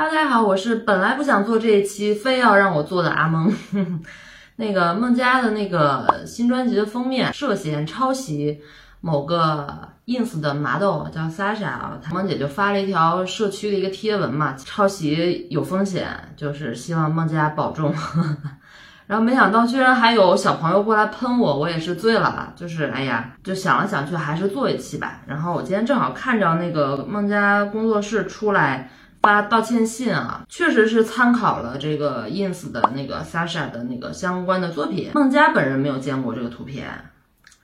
哈喽，大家好，我是本来不想做这一期，非要让我做的阿蒙。那个孟佳的那个新专辑的封面涉嫌抄袭某个 ins 的麻豆叫 Sasha 啊，孟姐就发了一条社区的一个贴文嘛，抄袭有风险，就是希望孟佳保重。然后没想到居然还有小朋友过来喷我，我也是醉了，就是哎呀，就想了想去，还是做一期吧。然后我今天正好看着那个孟佳工作室出来。发道歉信啊，确实是参考了这个 ins 的那个 Sasha 的那个相关的作品。孟佳本人没有见过这个图片，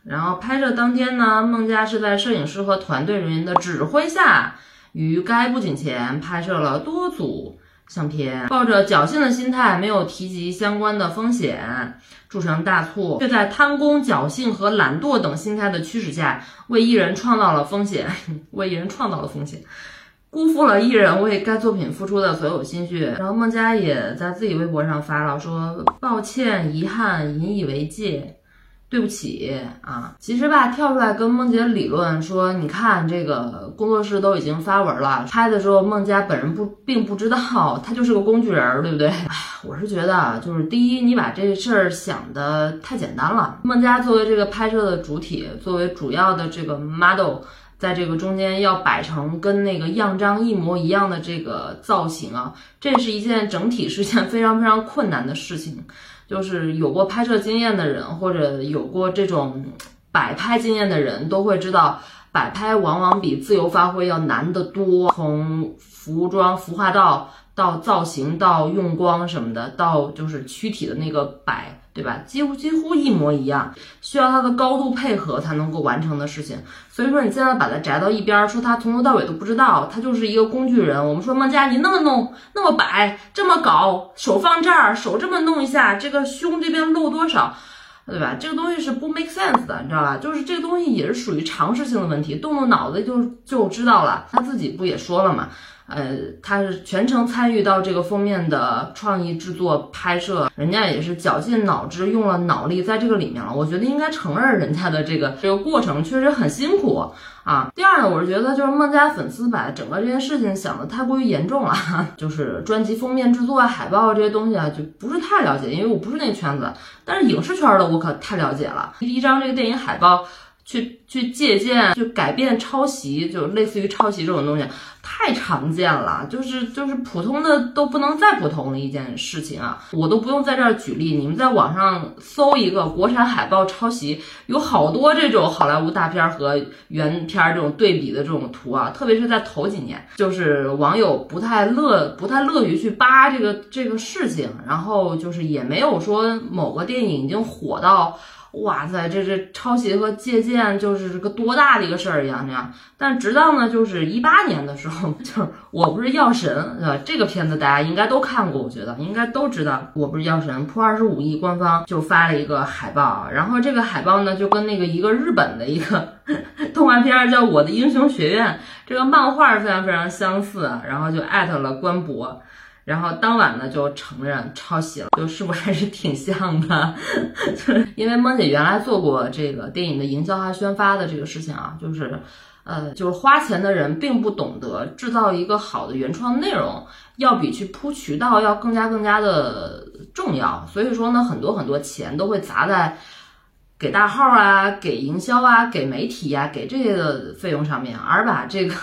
然后拍摄当天呢，孟佳是在摄影师和团队人员的指挥下，于该布景前拍摄了多组相片，抱着侥幸的心态，没有提及相关的风险，铸成大错，却在贪功、侥幸和懒惰等心态的驱使下，为艺人创造了风险，为艺人创造了风险。辜负了艺人为该作品付出的所有心血，然后孟佳也在自己微博上发了说抱歉、遗憾、引以为戒，对不起啊。其实吧，跳出来跟孟姐理论说，你看这个工作室都已经发文了，拍的时候孟佳本人不并不知道，他就是个工具人，对不对？哎，我是觉得就是第一，你把这事儿想的太简单了。孟佳作为这个拍摄的主体，作为主要的这个 model。在这个中间要摆成跟那个样张一模一样的这个造型啊，这是一件整体是件非常非常困难的事情。就是有过拍摄经验的人，或者有过这种摆拍经验的人，都会知道，摆拍往往比自由发挥要难得多。从服装服化道到造型到用光什么的，到就是躯体的那个摆。对吧？几乎几乎一模一样，需要它的高度配合才能够完成的事情。所以说，你现在把它摘到一边，说他从头到尾都不知道，他就是一个工具人。我们说孟佳，你那么弄，那么摆，这么搞，手放这儿，手这么弄一下，这个胸这边露多少，对吧？这个东西是不 make sense 的，你知道吧？就是这个东西也是属于常识性的问题，动动脑子就就知道了。他自己不也说了吗？呃，他是全程参与到这个封面的创意制作、拍摄，人家也是绞尽脑汁，用了脑力在这个里面了。我觉得应该承认人家的这个这个过程确实很辛苦啊。第二呢，我是觉得就是孟佳粉丝把整个这件事情想的太过于严重了，就是专辑封面制作、海报这些东西啊，就不是太了解，因为我不是那个圈子。但是影视圈的我可太了解了，第一张这个电影海报。去去借鉴，去改变、抄袭，就类似于抄袭这种东西，太常见了。就是就是普通的都不能再普通的一件事情啊！我都不用在这儿举例，你们在网上搜一个国产海报抄袭，有好多这种好莱坞大片和原片这种对比的这种图啊。特别是在头几年，就是网友不太乐不太乐于去扒这个这个事情，然后就是也没有说某个电影已经火到。哇塞，这这抄袭和借鉴就是个多大的一个事儿一样这样。但直到呢，就是一八年的时候，就是我不是药神，对吧？这个片子大家应该都看过，我觉得应该都知道。我不是药神，破二十五亿，官方就发了一个海报，然后这个海报呢，就跟那个一个日本的一个 动画片叫《我的英雄学院》这个漫画非常非常相似，然后就艾特了官博。然后当晚呢就承认抄袭了，就是不是还是挺像的？因为梦姐原来做过这个电影的营销和宣发的这个事情啊，就是，呃，就是花钱的人并不懂得制造一个好的原创内容，要比去铺渠道要更加更加的重要。所以说呢，很多很多钱都会砸在给大号啊、给营销啊、给媒体呀、给这些的费用上面，而把这个。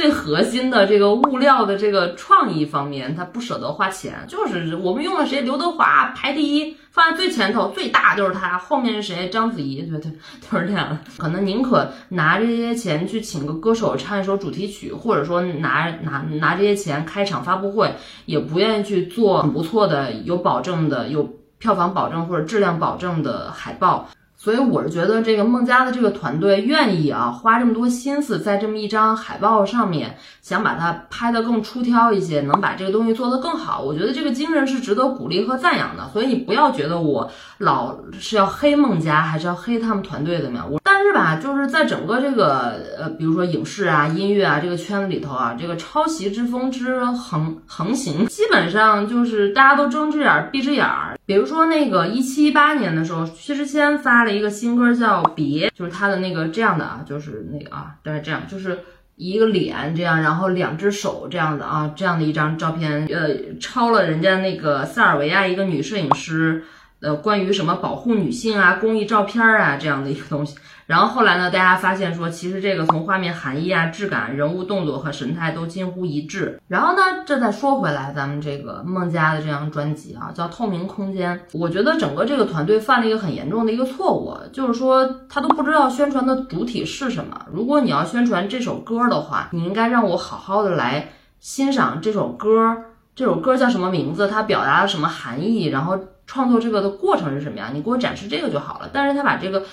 最核心的这个物料的这个创意方面，他不舍得花钱，就是我们用了谁，刘德华排第一，放在最前头，最大就是他，后面是谁，章子怡，对对，都是这样。可能宁可拿这些钱去请个歌手唱一首主题曲，或者说拿拿拿这些钱开场发布会，也不愿意去做很不错的、有保证的、有票房保证或者质量保证的海报。所以我是觉得这个孟佳的这个团队愿意啊花这么多心思在这么一张海报上面，想把它拍得更出挑一些，能把这个东西做得更好。我觉得这个精神是值得鼓励和赞扬的。所以你不要觉得我老是要黑孟佳，还是要黑他们团队怎么样？我但是吧，就是在整个这个呃，比如说影视啊、音乐啊这个圈子里头啊，这个抄袭之风之横横行，基本上就是大家都睁只眼闭只眼儿。比如说那个一七一八年的时候，薛之谦发了一个新歌叫《别》，就是他的那个这样的啊，就是那个啊，大概这样，就是一个脸这样，然后两只手这样的啊，这样的一张照片，呃，抄了人家那个塞尔维亚一个女摄影师。呃，关于什么保护女性啊、公益照片啊这样的一个东西，然后后来呢，大家发现说，其实这个从画面含义啊、质感、人物动作和神态都近乎一致。然后呢，这再说回来，咱们这个孟佳的这张专辑啊，叫《透明空间》，我觉得整个这个团队犯了一个很严重的一个错误，就是说他都不知道宣传的主体是什么。如果你要宣传这首歌的话，你应该让我好好的来欣赏这首歌，这首歌叫什么名字，它表达了什么含义，然后。创作这个的过程是什么呀？你给我展示这个就好了。但是他把这个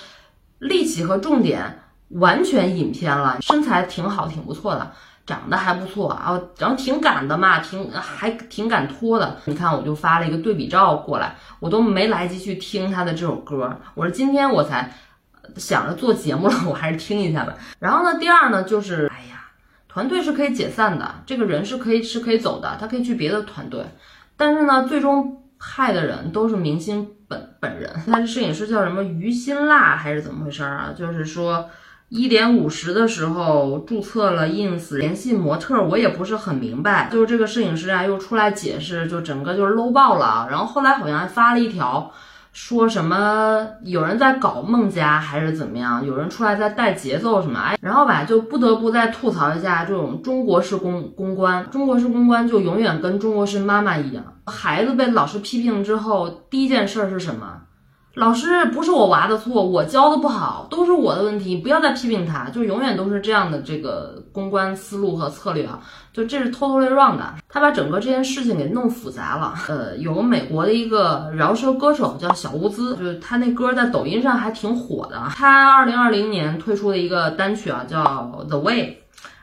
力气和重点完全引偏了。身材挺好，挺不错的，长得还不错啊，然后挺敢的嘛，挺还挺敢脱的。你看，我就发了一个对比照过来，我都没来及去听他的这首歌。我说今天我才想着做节目了，我还是听一下吧。然后呢，第二呢，就是哎呀，团队是可以解散的，这个人是可以是可以走的，他可以去别的团队。但是呢，最终。害的人都是明星本本人，他的摄影师叫什么于心辣还是怎么回事啊？就是说一点五十的时候注册了 ins 联系模特，我也不是很明白。就是这个摄影师啊又出来解释，就整个就是搂爆了。然后后来好像还发了一条。说什么有人在搞孟佳还是怎么样？有人出来在带节奏什么？哎，然后吧，就不得不再吐槽一下这种中国式公公关。中国式公关就永远跟中国式妈妈一样，孩子被老师批评之后，第一件事是什么？老师不是我娃的错，我教的不好，都是我的问题，不要再批评他，就永远都是这样的这个公关思路和策略啊，就这是 totally wrong 的，他把整个这件事情给弄复杂了。呃，有美国的一个饶舌歌手叫小乌兹，就是他那歌在抖音上还挺火的，他二零二零年推出的一个单曲啊叫 The Way，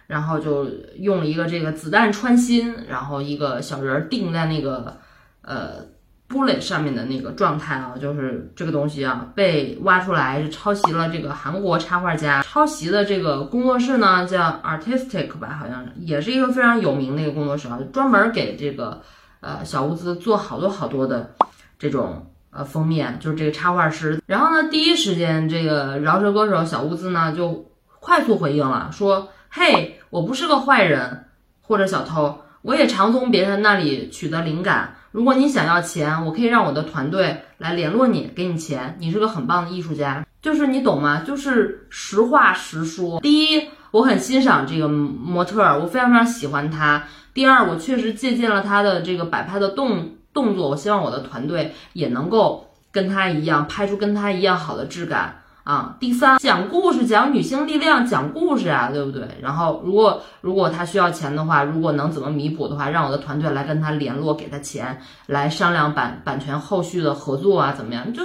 然后就用了一个这个子弹穿心，然后一个小人定在那个呃。Bullet 上面的那个状态啊，就是这个东西啊，被挖出来是抄袭了这个韩国插画家抄袭的这个工作室呢，叫 Artistic 吧，好像也是一个非常有名的一个工作室啊，专门给这个呃小物资做好多好多的这种呃封面，就是这个插画师。然后呢，第一时间这个饶舌歌手小物资呢就快速回应了，说：“嘿，我不是个坏人或者小偷，我也常从别人那里取得灵感。”如果你想要钱，我可以让我的团队来联络你，给你钱。你是个很棒的艺术家，就是你懂吗？就是实话实说。第一，我很欣赏这个模特，我非常非常喜欢他。第二，我确实借鉴了他的这个摆拍的动动作，我希望我的团队也能够跟他一样，拍出跟他一样好的质感。啊，第三讲故事，讲女性力量，讲故事啊，对不对？然后如果如果他需要钱的话，如果能怎么弥补的话，让我的团队来跟他联络，给他钱，来商量版版权后续的合作啊，怎么样？就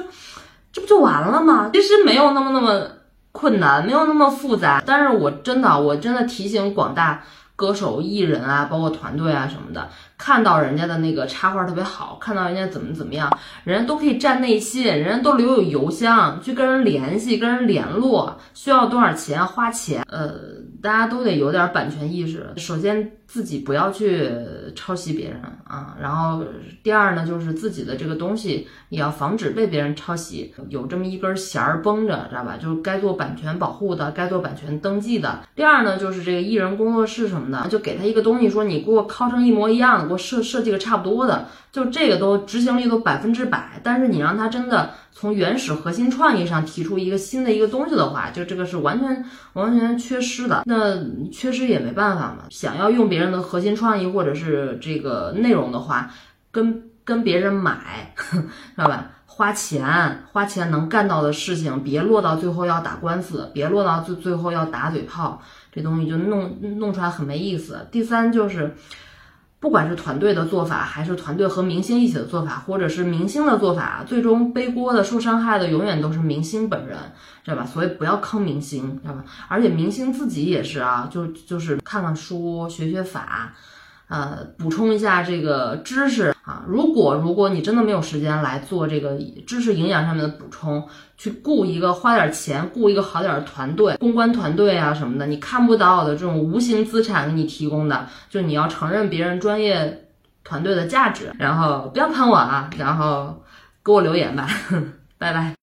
这不就完了吗？其实没有那么那么困难，没有那么复杂。但是我真的，我真的提醒广大。歌手、艺人啊，包括团队啊什么的，看到人家的那个插画特别好，看到人家怎么怎么样，人家都可以占内信，人家都留有邮箱去跟人联系、跟人联络，需要多少钱花钱，呃，大家都得有点版权意识。首先自己不要去抄袭别人啊，然后第二呢，就是自己的这个东西也要防止被别人抄袭，有这么一根弦儿绷着，知道吧？就是该做版权保护的，该做版权登记的。第二呢，就是这个艺人工作室什么的。就给他一个东西，说你给我拷成一模一样的，我设设计个差不多的，就这个都执行力都百分之百。但是你让他真的从原始核心创意上提出一个新的一个东西的话，就这个是完全完全缺失的。那缺失也没办法嘛，想要用别人的核心创意或者是这个内容的话，跟跟别人买，知道吧？花钱花钱能干到的事情，别落到最后要打官司，别落到最最后要打嘴炮。这东西就弄弄出来很没意思。第三就是，不管是团队的做法，还是团队和明星一起的做法，或者是明星的做法，最终背锅的、受伤害的永远都是明星本人，知道吧？所以不要坑明星，知道吧？而且明星自己也是啊，就就是看看书，学学法。呃，补充一下这个知识啊，如果如果你真的没有时间来做这个知识营养上面的补充，去雇一个花点钱雇一个好点的团队，公关团队啊什么的，你看不到的这种无形资产给你提供的，就你要承认别人专业团队的价值，然后不要喷我啊，然后给我留言吧，拜拜。